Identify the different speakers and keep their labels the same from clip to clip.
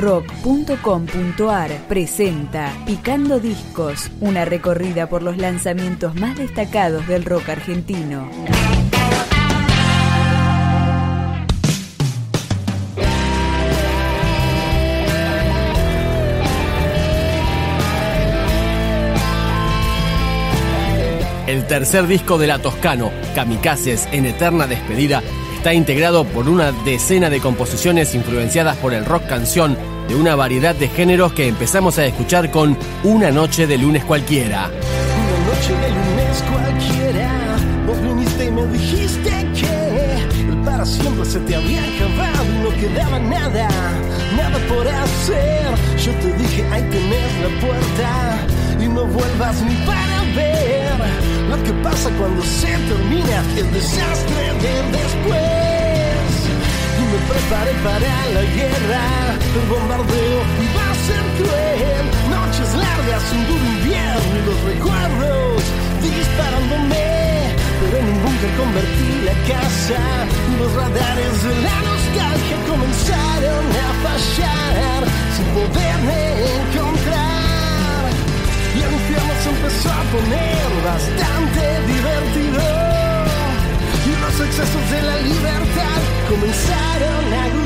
Speaker 1: rock.com.ar presenta Picando Discos, una recorrida por los lanzamientos más destacados del rock argentino.
Speaker 2: El tercer disco de La Toscano, Kamikazes en Eterna Despedida, está integrado por una decena de composiciones influenciadas por el rock canción de una variedad de géneros que empezamos a escuchar con Una noche de lunes cualquiera.
Speaker 3: Una noche de lunes cualquiera, vos viniste y me dijiste que el para siempre se te había acabado y no quedaba nada, nada por hacer. Yo te dije, ahí tenés la puerta y no vuelvas ni para ver lo que pasa cuando se termina el desastre del después. Para la guerra, el bombardeo iba a ser cruel. Noches largas, un duro invierno y los recuerdos disparándome. Pero en un búnker convertí la casa los radares de la nostalgia comenzaron a fallar sin poderme encontrar. Y el infierno se empezó a poner bastante divertido. Y los excesos de la libertad comenzaron a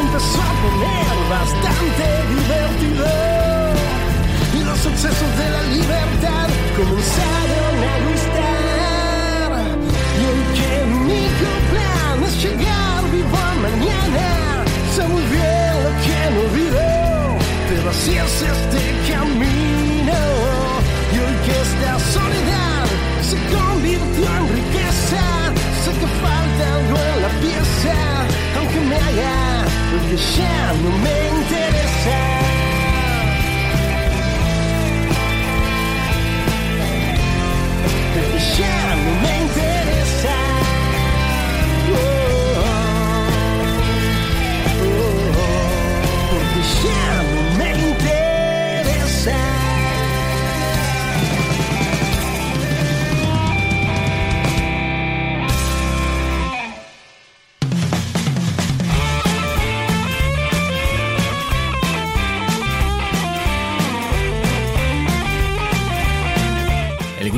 Speaker 3: empezó a poner bastante divertido. Y los sucesos de la libertad comenzaron a gustar. Y hoy que el único plan es llegar vivo mañana. Sé muy bien lo que no olvidó, pero así es este camino. Y hoy que esta soledad se convirtió en riqueza, sé que falta algo en la pieza, aunque me que ya no me interesa.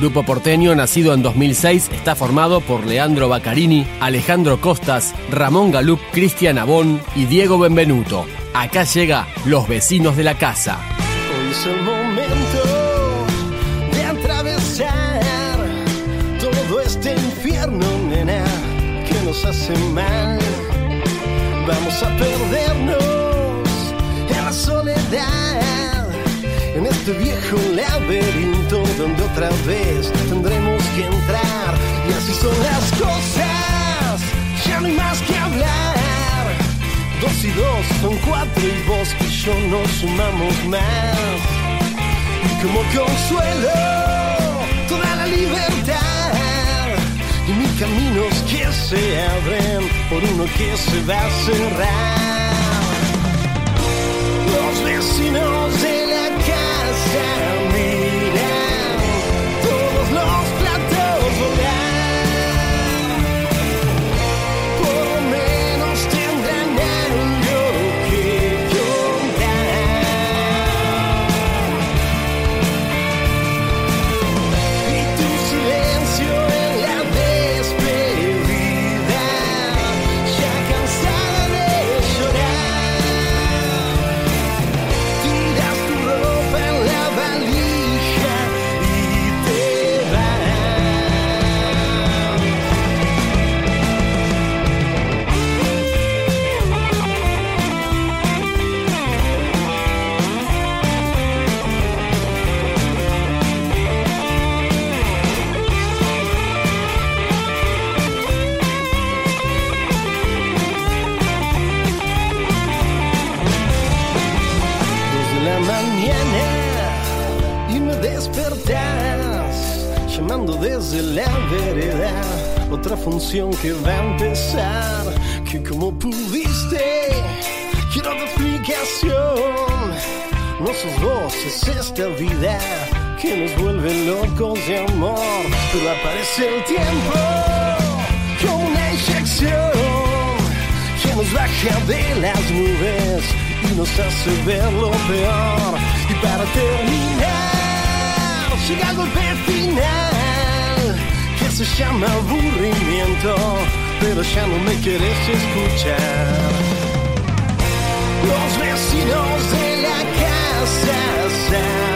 Speaker 2: Grupo porteño, nacido en 2006, está formado por Leandro Baccarini, Alejandro Costas, Ramón Galup, Cristian Abón y Diego Benvenuto. Acá llega Los Vecinos de la Casa.
Speaker 3: Hoy es el momento de atravesar todo este infierno, nena, que nos hace mal. Vamos a perdernos este viejo laberinto donde otra vez tendremos que entrar. Y así son las cosas, ya no hay más que hablar. Dos y dos son cuatro y vos y yo nos sumamos más. Y como consuelo, toda la libertad. Y mis caminos que se abren por uno que se va a cerrar. Los vecinos de desde la vereda. Otra función que va a empezar, que como pudiste, quiero de explicación. No sos vos, es esta vida que nos vuelve locos de amor. Pero aparece el tiempo como una inyección que nos baja de las nubes y nos hace ver lo peor. Y para terminar, llega el golpe final se llama aburrimiento, pero ya no me quieres escuchar. Los vecinos de la casa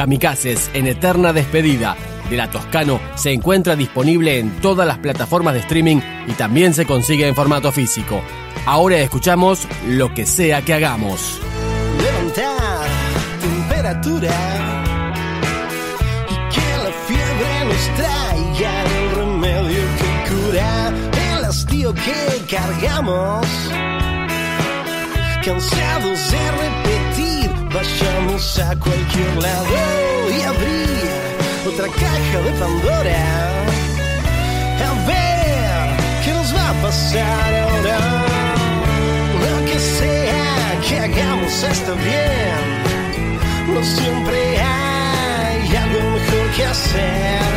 Speaker 2: Kamikazes en eterna despedida de la Toscano se encuentra disponible en todas las plataformas de streaming y también se consigue en formato físico. Ahora escuchamos lo que sea que hagamos.
Speaker 3: temperatura y que la fiebre nos traiga el remedio que cura el hastío que cargamos. Cansados de repetir, a cualquier lado y abrir otra caja de Pandora. A ver qué nos va a pasar ahora. Lo que sea que hagamos está bien. No siempre hay algo mejor que hacer.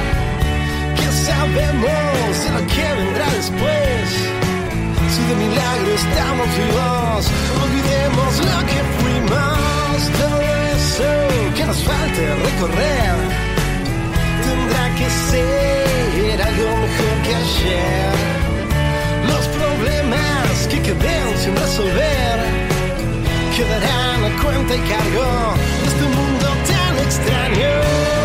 Speaker 3: Que sabemos de lo que vendrá después. Si de milagro estamos vivos, olvidemos lo que fuimos. Tendrá que ser algo mejor que ayer. Los problemas que queden sin resolver quedarán a cuenta y cargo de este mundo tan extraño.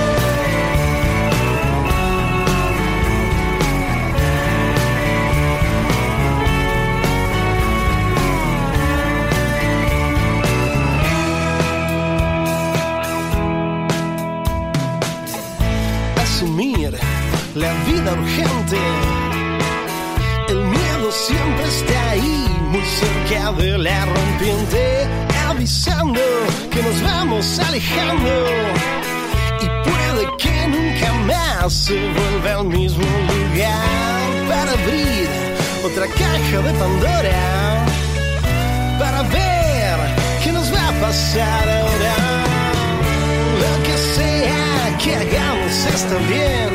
Speaker 3: De la rompiente, avisando que nos vamos alejando. Y puede que nunca más se vuelva al mismo lugar para abrir otra caja de Pandora, para ver qué nos va a pasar ahora. Lo que sea que hagamos está bien.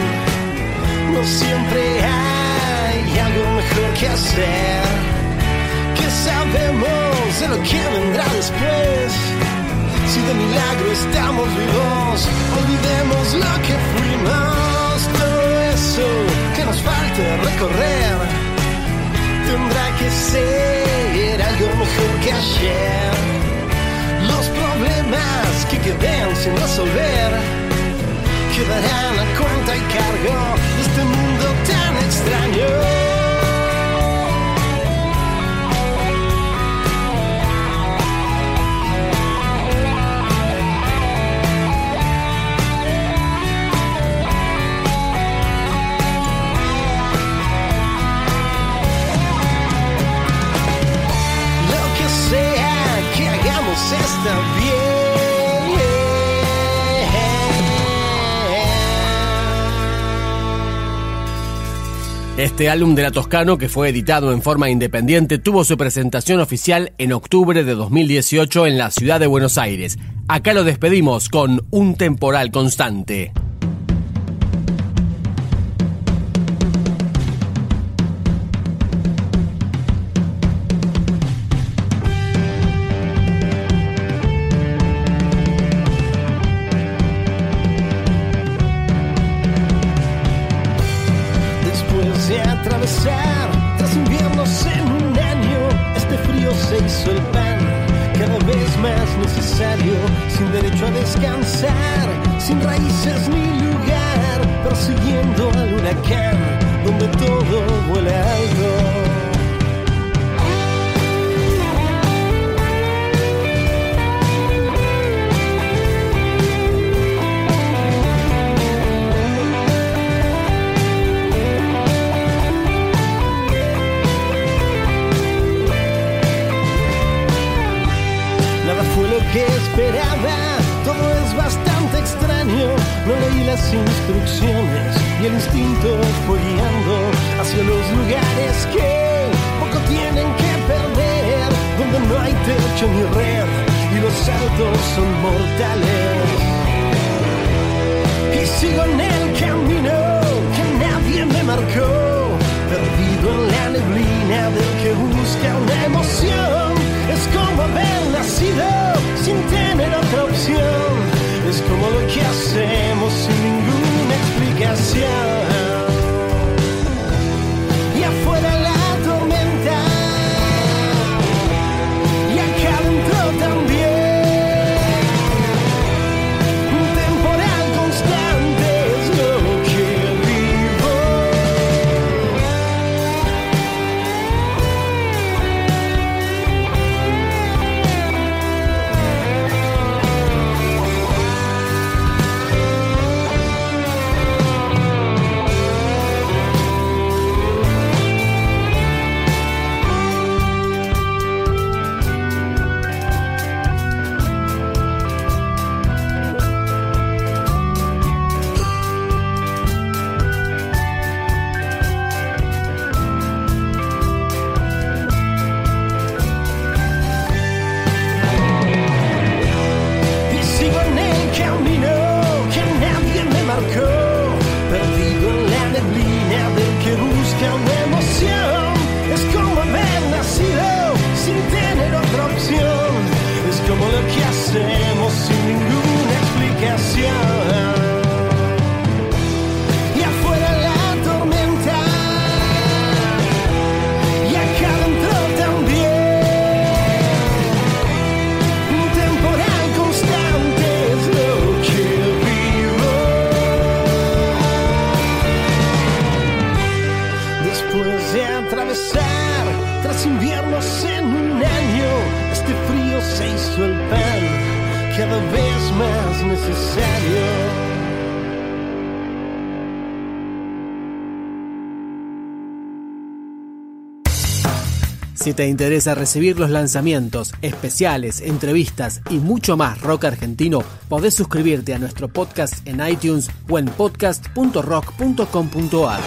Speaker 3: No siempre hay algo mejor que hacer. Sabemos de lo que vendrá después. Si de milagro estamos vivos, olvidemos lo que fuimos, todo eso que nos falta recorrer tendrá que ser algo mejor que ayer. Los problemas que queden sin resolver quedarán a cuenta y cargo de este mundo tan extraño.
Speaker 2: Este álbum de la Toscano, que fue editado en forma independiente, tuvo su presentación oficial en octubre de 2018 en la ciudad de Buenos Aires. Acá lo despedimos con Un temporal constante.
Speaker 3: Hacia los lugares que poco tienen que perder, donde no hay techo ni red y los saltos son mortales. Y sigo en el camino que nadie me marcó, perdido en la neblina del que busca una emoción. Es como haber nacido sin tener otra opción. Es como lo que hacemos sin ninguna explicación. Este frío se hizo el pan, cada vez más necesario.
Speaker 2: Si te interesa recibir los lanzamientos, especiales, entrevistas y mucho más rock argentino, podés suscribirte a nuestro podcast en iTunes o en podcast.rock.com.ar.